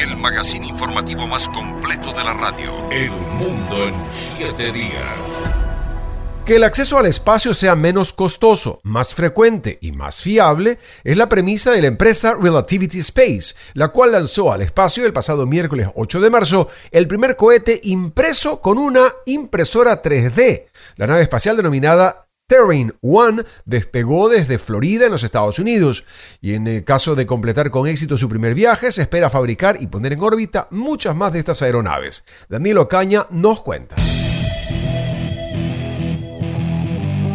el magazine informativo más completo de la radio. El mundo en siete días. Que el acceso al espacio sea menos costoso, más frecuente y más fiable es la premisa de la empresa Relativity Space, la cual lanzó al espacio el pasado miércoles 8 de marzo el primer cohete impreso con una impresora 3D. La nave espacial denominada Terrain One despegó desde Florida en los Estados Unidos y en el caso de completar con éxito su primer viaje se espera fabricar y poner en órbita muchas más de estas aeronaves. Danilo Caña nos cuenta.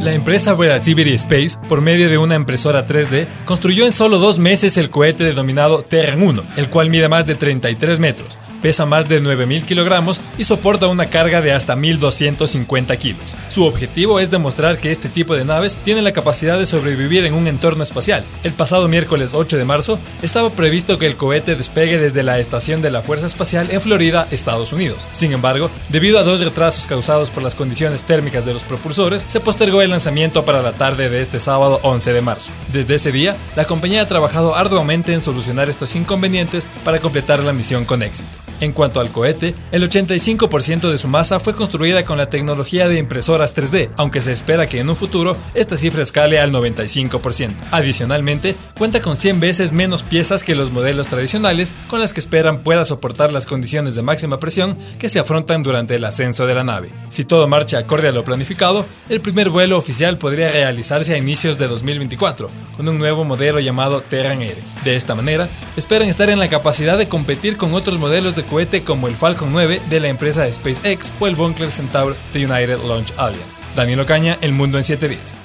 La empresa Relativity Space, por medio de una impresora 3D, construyó en solo dos meses el cohete denominado Terran 1, el cual mide más de 33 metros, pesa más de 9.000 kilogramos y soporta una carga de hasta 1.250 kilos. Su objetivo es demostrar que este tipo de naves tienen la capacidad de sobrevivir en un entorno espacial. El pasado miércoles 8 de marzo estaba previsto que el cohete despegue desde la estación de la Fuerza Espacial en Florida, Estados Unidos. Sin embargo, debido a dos retrasos causados por las condiciones térmicas de los propulsores, se postergó el lanzamiento para la tarde de este sábado 11 de marzo. Desde ese día, la compañía ha trabajado arduamente en solucionar estos inconvenientes para completar la misión con éxito. En cuanto al cohete, el 85% de su masa fue construida con la tecnología de impresoras 3D, aunque se espera que en un futuro esta cifra escale al 95%. Adicionalmente, cuenta con 100 veces menos piezas que los modelos tradicionales con las que esperan pueda soportar las condiciones de máxima presión que se afrontan durante el ascenso de la nave. Si todo marcha acorde a lo planificado, el primer vuelo oficial podría realizarse a inicios de 2024, con un nuevo modelo llamado Terran Air. De esta manera, esperan estar en la capacidad de competir con otros modelos de cohete como el Falcon 9 de la empresa SpaceX o el Bunker Centaur de United Launch Alliance. Daniel Ocaña, El Mundo en 7 días.